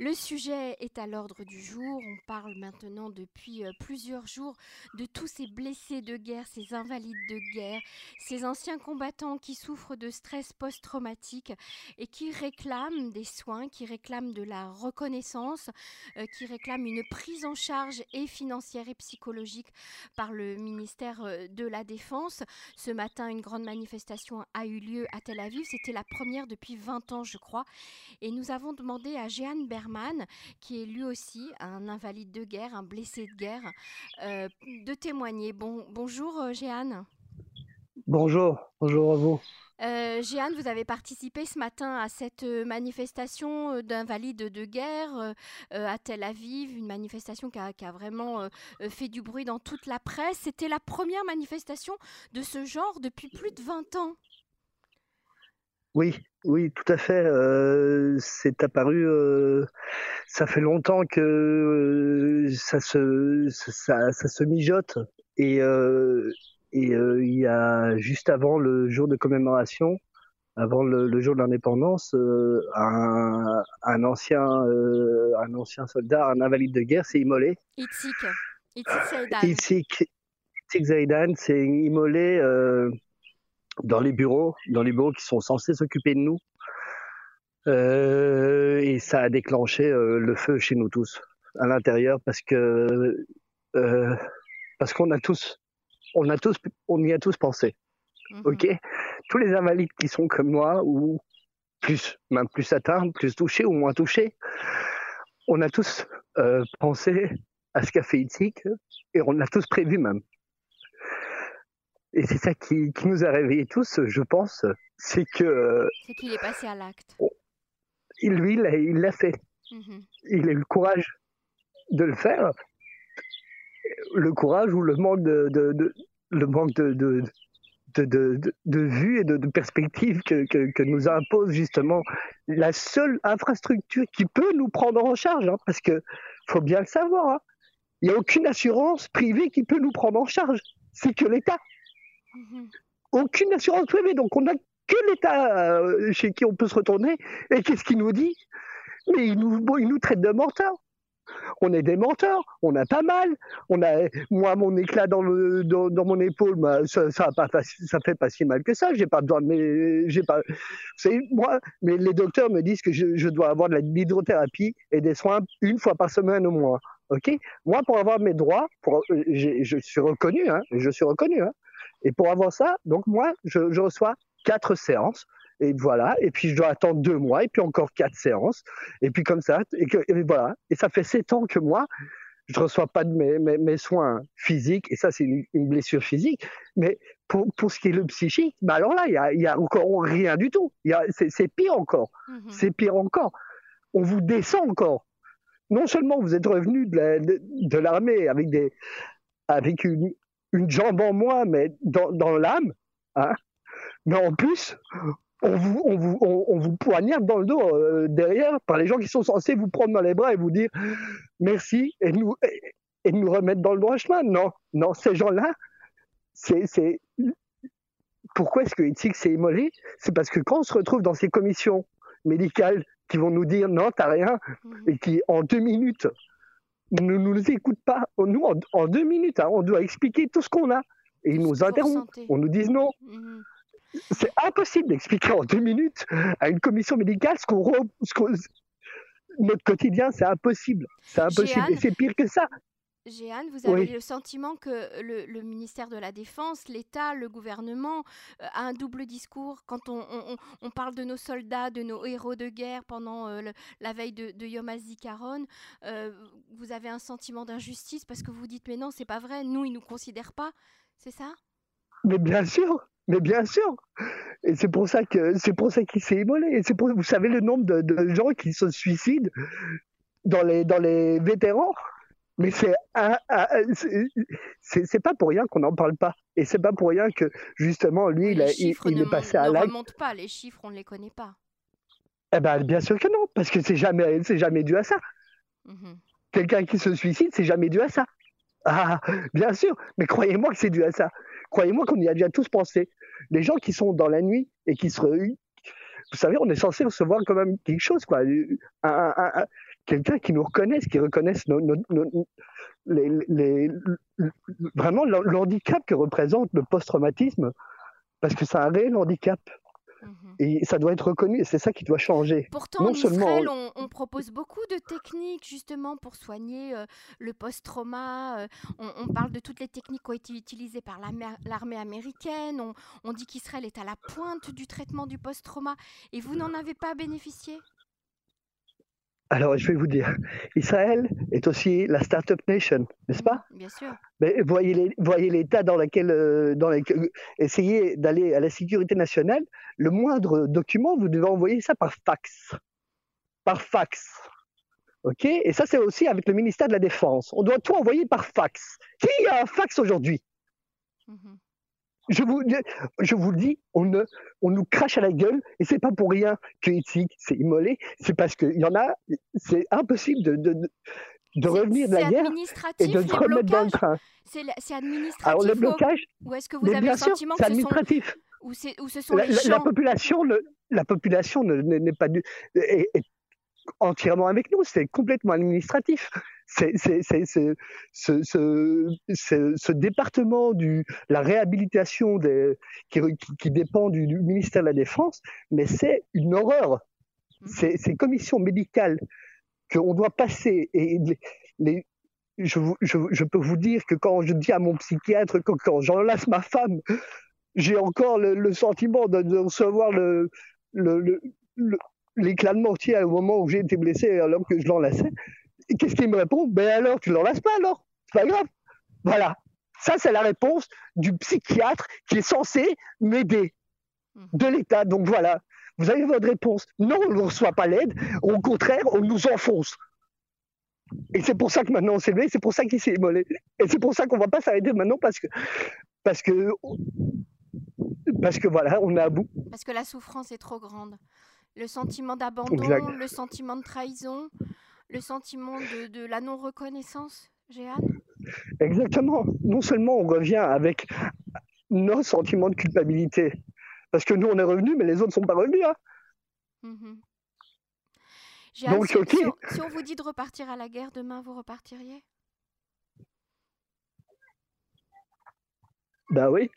Le sujet est à l'ordre du jour. On parle maintenant depuis euh, plusieurs jours de tous ces blessés de guerre, ces invalides de guerre, ces anciens combattants qui souffrent de stress post-traumatique et qui réclament des soins, qui réclament de la reconnaissance, euh, qui réclament une prise en charge et financière et psychologique par le ministère euh, de la Défense. Ce matin, une grande manifestation a eu lieu à Tel Aviv. C'était la première depuis 20 ans, je crois. Et nous avons demandé à Jeanne Qui est lui aussi un invalide de guerre, un blessé de guerre, euh, de témoigner. Bon, bonjour euh, Jeanne. Bonjour, bonjour à vous. Euh, Jeanne, vous avez participé ce matin à cette manifestation d'invalides de guerre à Tel Aviv, une manifestation qui a, qui a vraiment fait du bruit dans toute la presse. C'était la première manifestation de ce genre depuis plus de 20 ans. Oui, oui, tout à fait. Euh, c'est apparu. Euh, ça fait longtemps que euh, ça se ça, ça, se mijote et et il y a juste avant le jour de commémoration, avant le, jour de l'indépendance, un, un, ancien un ancien soldat, un invalide de guerre, s'est immolé. Itzik, Itzik Zaidan. Itzik, Zaidan s'est immolé dans les bureaux, dans les bureaux qui sont censés s'occuper de nous. Euh, et ça a déclenché euh, le feu chez nous tous à l'intérieur parce que euh, parce qu'on a tous on a tous on y a tous pensé. Mhm. Ok, tous les invalides qui sont comme moi ou plus même plus atteints, plus touchés ou moins touchés, on a tous euh, pensé à ce qu'a fait Itzik et on l'a tous prévu même. Et c'est ça qui, qui, nous a réveillés tous, je pense, c'est que. C'est qu'il est passé à l'acte. Lui, il l'a fait. Mhm. Il a eu le courage de le faire. Le courage ou le manque de, de, de le manque de, de, de, de, vue et de, perspective que, que, que, nous impose justement la seule infrastructure qui peut nous prendre en charge, hein, parce que faut bien le savoir, hein. il n'y a aucune assurance privée qui peut nous prendre en charge, c'est que l'État. Aucune assurance privée. Donc, on n'a que l'État euh, chez qui on peut se retourner. Et qu'est-ce qu'il nous dit? Mais il nous, traite de menteurs. On est des menteurs, on a pas mal. On a, moi, mon éclat dans, mon épaule, bah, ça, ça, fait pas si mal que ça. J'ai pas besoin de, pas, moi, mais les docteurs me disent que je, dois avoir de l'hydrothérapie et des soins une fois par semaine au moins. Ok, moi, pour avoir mes droits, pour, je suis reconnu, hein, je suis reconnu, hein, et pour avoir ça, donc moi, je, je, reçois quatre séances. Et voilà. Et puis je dois attendre deux mois. Et puis encore quatre séances. Et puis comme ça. Et, que, voilà. Et ça fait sept ans que moi, je reçois pas de mes, mes, mes, soins physiques. Et ça, c'est une, une, blessure physique. Mais pour, pour ce qui est le psychique, bah alors là, il y a, y a, encore rien du tout. C'est pire encore. Mm-hmm. C'est pire encore. On vous descend encore. Non seulement vous êtes revenu de l'armée avec des avec une, une jambe en moins, mais dans, dans l'âme, hein mais en plus, on vous, on vous, on, vous poignarde dans le dos euh, derrière par les gens qui sont censés vous prendre dans les bras et vous dire merci et nous, et, nous remettre dans le droit chemin. Non, non, ces gens-là, c'est. Pourquoi est-ce que Itzik s'est immolé? C'est parce que quand on se retrouve dans ces commissions médicales qui vont nous dire non, t'as rien, mmh. et qui en deux minutes ne nous écoute pas. Nous, en, deux minutes, hein, on doit expliquer tout ce qu'on a. Et ils nous interrompent. On nous dit non. Mhm. C'est impossible d'expliquer en deux minutes à une commission médicale ce qu'on. notre quotidien, c'est impossible. C'est impossible. Et c'est pire que ça. Jeanne, vous avez le sentiment que le, ministère de la Défense, l'État, le gouvernement euh, a un double discours quand on, parle de nos soldats, de nos héros de guerre pendant euh, la veille de, Yom HaZikaron. Euh, vous avez un sentiment d'injustice parce que vous dites mais non, c'est pas vrai, nous ils nous considèrent pas, c'est ça? Mais bien sûr, mais bien sûr. Et c'est pour ça que c'est pour ça qu'il s'est immolé. Et c'est pour vous savez le nombre de, de, gens qui se suicident dans les dans les vétérans? Mais c'est c'est pas pour rien qu'on n'en parle pas. Et c'est pas pour rien que, justement, lui, il, il, est passé à l'acte. ne remontent pas, les chiffres, on ne les connaît pas. Eh ben, bien sûr que non, parce que c'est jamais, jamais dû à ça. Mhm. Quelqu'un qui se suicide, c'est jamais dû à ça. Ah, bien sûr, mais croyez-moi que c'est dû à ça. Croyez-moi qu'on y a déjà tous pensé. Les gens qui sont dans la nuit et qui se... Vous savez, on est censé recevoir quand même quelque chose, quoi. Quelqu'un qui nous reconnaisse, qui reconnaisse les, vraiment l'handicap que représente le post-traumatisme, parce que c'est un réel handicap. Mhm. Et ça doit être reconnu, et c'est ça qui doit changer. Pourtant, en Israël, on, propose beaucoup de techniques justement pour soigner euh, le post-trauma. Euh, on, parle de toutes les techniques qui ont été utilisées par l'armée américaine. On, on dit qu'Israël est à la pointe du traitement du post-trauma. Et vous n'en avez pas bénéficié? Alors, je vais vous dire, Israël est aussi la Startup Nation, n'est-ce pas? Bien sûr. Mais voyez, l'état dans lequel, euh, dans lequel essayez d'aller à la sécurité nationale. Le moindre document, vous devez envoyer ça par fax. Par fax. OK? Et ça, c'est aussi avec le ministère de la Défense. On doit tout envoyer par fax. Qui a un fax aujourd'hui? Mhm je vous, je vous le dis, on, ne, on nous crache à la gueule et c'est pas pour rien que ici c'est immolé, c'est parce qu'il y en a, c'est impossible de, de, de revenir de la guerre et de se remettre dans le train. C'est administratif. Alors le blocage, ou est-ce que vous avez le sentiment que administratif. Ou, ou ce sont la, les la, population, la population n'est pas du, est, entièrement avec nous, c'est complètement administratif c'est ce, département de la réhabilitation qui, dépend du, ministère de la Défense, mais c'est une horreur. Ces, commissions médicales qu'on doit passer et je, peux vous dire que quand je dis à mon psychiatre, quand, quand j'enlace ma femme, j'ai encore le, sentiment de, recevoir le, de mortier au moment où j'ai été blessé alors que je l'enlaçais qu'est-ce qu'il me répond? Ben alors, tu l'enlaces pas alors? C'est pas grave. Voilà. Ça, c'est la réponse du psychiatre qui est censé m'aider hmm. de l'État. Donc voilà, vous avez votre réponse. Non, on ne reçoit pas l'aide. Au contraire, on nous enfonce. Et c'est pour ça que maintenant on s'est levé, c'est pour ça qu'il s'est immolé. Et c'est pour ça qu'on ne va pas s'arrêter maintenant parce que, parce que, parce que voilà, on est à bout. Parce que la souffrance est trop grande. Le sentiment d'abandon, le sentiment de trahison, le sentiment de, la non-reconnaissance, Jeanne? Exactement. Non seulement on revient avec nos sentiments de culpabilité, parce que nous on est revenus, mais les autres ne sont pas revenus. Hein. Mhm. Donc, si, on, si on vous dit de repartir à la guerre demain, vous repartiriez? Bah oui.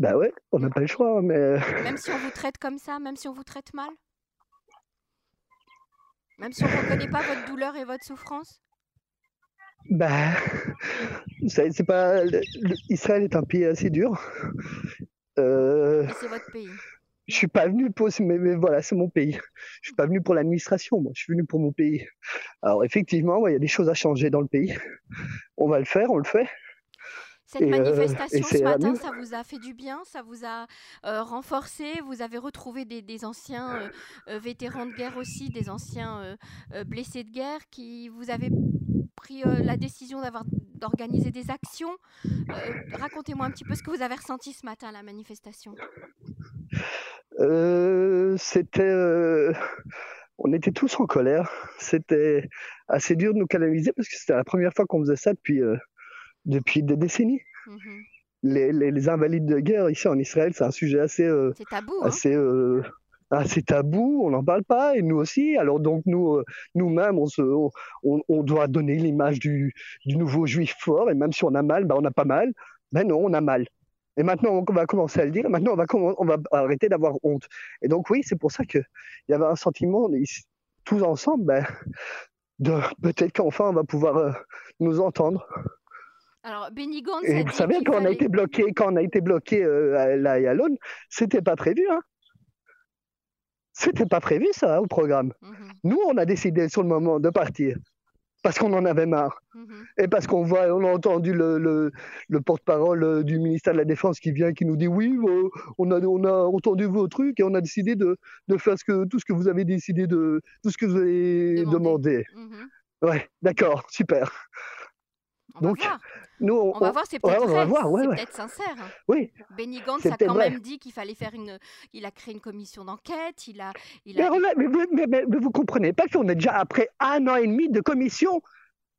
Bah ouais, on n'a pas le choix, mais. Même si on vous traite comme ça, même si on vous traite mal? Même si on ne reconnaît pas votre douleur et votre souffrance? Bah. C'est pas. Israël est un pays assez dur. Euh... c'est votre pays je suis pas venu pour mais, mais voilà c'est mon pays je suis pas venu pour l'administration moi je suis venu pour mon pays alors effectivement il y a des choses à changer dans le pays on va le faire on le fait cette euh, manifestation ce matin, ça vous a fait du bien, ça vous a euh, renforcé, vous avez retrouvé des, anciens euh, vétérans de guerre aussi, des anciens blessés de guerre qui vous avez pris la décision d'avoir d'organiser des actions? Racontez-moi un petit peu ce que vous avez ressenti ce matin à la manifestation. C'était on était tous en colère. C'était assez dur de nous canaliser parce que c'était la première fois qu'on faisait ça depuis, depuis des décennies. Mhm. Les, les, invalides de guerre ici en Israël, c'est un sujet assez, euh, tabou, hein. assez, euh, assez tabou. On n'en parle pas et nous aussi. Alors donc nous, euh, nous-mêmes, on, se, on, on, doit donner l'image du, du, nouveau juif fort et même si on a mal, bah, on n'a pas mal. Ben non, on a mal. Et maintenant, on va commencer à le dire. Maintenant, on va, on va arrêter d'avoir honte. Et donc oui, c'est pour ça qu'il y avait un sentiment tous ensemble, ben, de peut-être qu'enfin on va pouvoir nous entendre. Alors, Benny Gantz Et vous savez, quand on a été bloqué, quand on a été bloqué euh, à la Yalone, c'était pas prévu, hein. C'était pas prévu, ça, hein, au programme. Mhm. Nous, on a décidé sur le moment de partir. Parce qu'on en avait marre. Mhm. Et parce qu'on voit, on a entendu le, le, porte-parole euh, du ministère de la Défense qui vient, qui nous dit oui, on, a, on a entendu vos trucs et on a décidé de, de faire ce que, tout ce que vous avez décidé de, tout ce que vous avez demandé. Mhm. Ouais, d'accord, super. On Donc, va voir. Nous, on, va voir, c'est peut-être ouais, sincère. Oui. Benny Gantz a quand même dit qu'il fallait faire une. Il a créé une commission d'enquête. Il a. Il a... Mais, mais, mais, mais, vous comprenez pas qu'on est déjà après un an et demi de commission.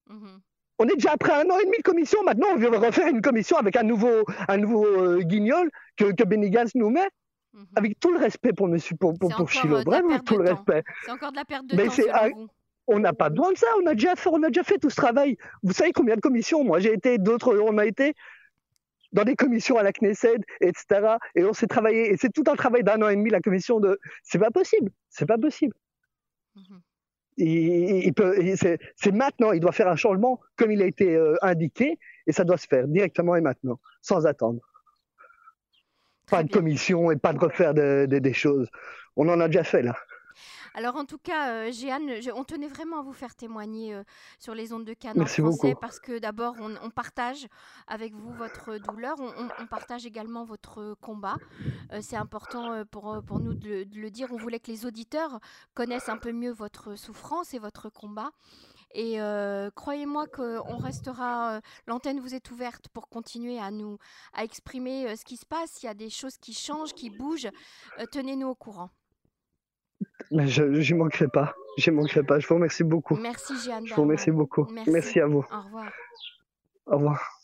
Mhm. On est déjà après un an et demi de commission. Maintenant, on veut refaire une commission avec un nouveau, un nouveau euh, guignol que, que Benny Gantz nous met. Mhm. Avec tout le respect pour Monsieur pour, pour, Chilo, vraiment tout le respect. C'est encore de la perte de temps. On n'a pas besoin de ça, on a déjà fait, on a déjà fait tout ce travail. Vous savez combien de commissions Moi, j'ai été, d'autres, on a été dans des commissions à la Knesset, etc. Et on s'est travaillé, et c'est tout un travail d'un an et demi, la commission de. C'est pas possible, c'est pas possible. Mhm. Il, peut, c'est maintenant, il doit faire un changement comme il a été euh, indiqué, et ça doit se faire directement et maintenant, sans attendre. pas de commission et pas de refaire des choses. On en a déjà fait là. Alors en tout cas, euh, Jeanne, on tenait vraiment à vous faire témoigner euh, sur les ondes de Cannes en français parce que d'abord on, partage avec vous votre douleur, on, partage également votre combat. Euh, c'est important pour, pour nous de, le dire. On voulait que les auditeurs connaissent un peu mieux votre souffrance et votre combat. Et croyez-moi qu'on restera, l'antenne vous est ouverte pour continuer à nous, à exprimer ce qui se passe. Il y a des choses qui changent, qui bougent. Tenez-nous au courant. Mais je n'y manquerai pas. Je manquerai pas. Je vous remercie beaucoup. Merci, Jeanne. Je vous remercie beaucoup. Merci. à vous. Au revoir. Au revoir.